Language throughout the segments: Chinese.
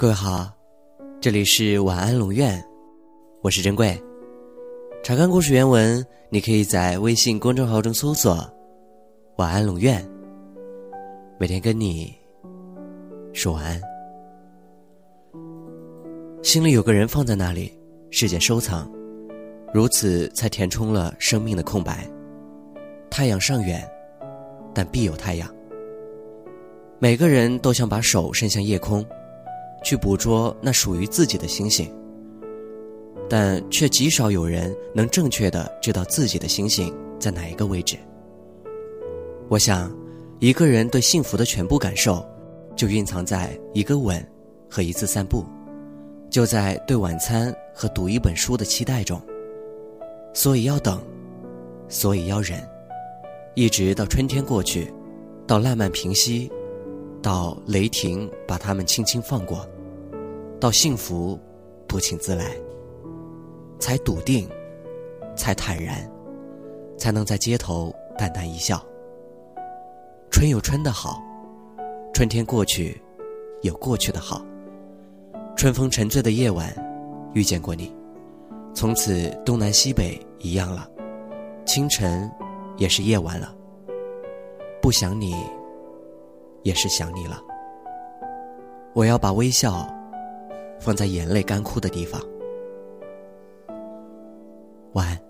各位好，这里是晚安龙院，我是珍贵。查看故事原文，你可以在微信公众号中搜索“晚安龙院”，每天跟你说晚安。心里有个人放在那里是件收藏，如此才填充了生命的空白。太阳尚远，但必有太阳。每个人都想把手伸向夜空。去捕捉那属于自己的星星，但却极少有人能正确的知道自己的星星在哪一个位置。我想，一个人对幸福的全部感受，就蕴藏在一个吻和一次散步，就在对晚餐和读一本书的期待中。所以要等，所以要忍，一直到春天过去，到烂漫平息。到雷霆把他们轻轻放过，到幸福不请自来，才笃定，才坦然，才能在街头淡淡一笑。春有春的好，春天过去，有过去的好。春风沉醉的夜晚，遇见过你，从此东南西北一样了，清晨也是夜晚了。不想你。也是想你了。我要把微笑放在眼泪干枯的地方。晚安。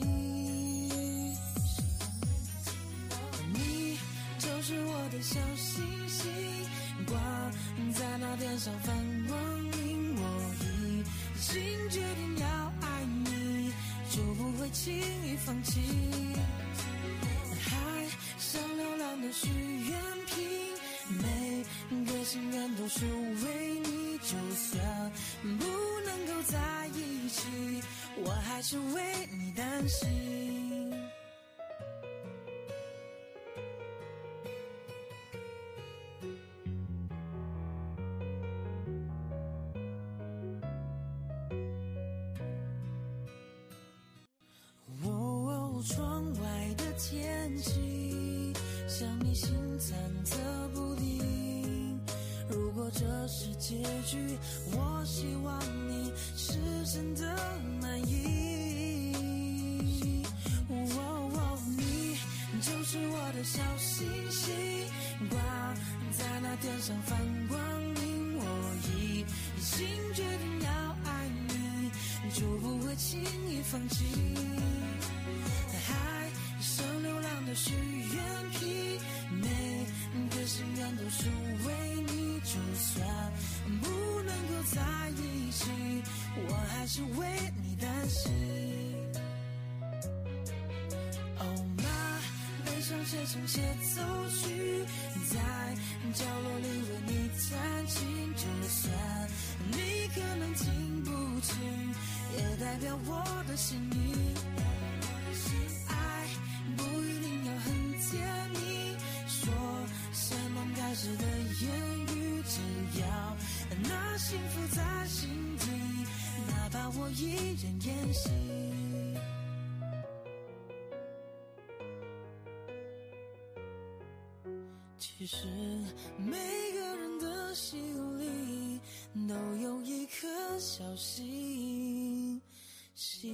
小星星，挂在那天上放光明。我已经决定要爱你，就不会轻易放弃。海上流浪的许愿瓶，每个心愿都是为你。就算不能够在一起，我还是为你担心。像你心忐忑不定。如果这是结局，我希望你是真的满意。哦，你就是我的小星星，挂在那天上放是为你担心。哦，妈，悲伤写成协奏曲，在角落里为你弹琴。就算你可能听不清，也代表我的心意。爱不一定要很甜蜜，说什么开始的言语，只要那幸福在心。把我一人演戏。其实每个人的心里都有一颗小星星。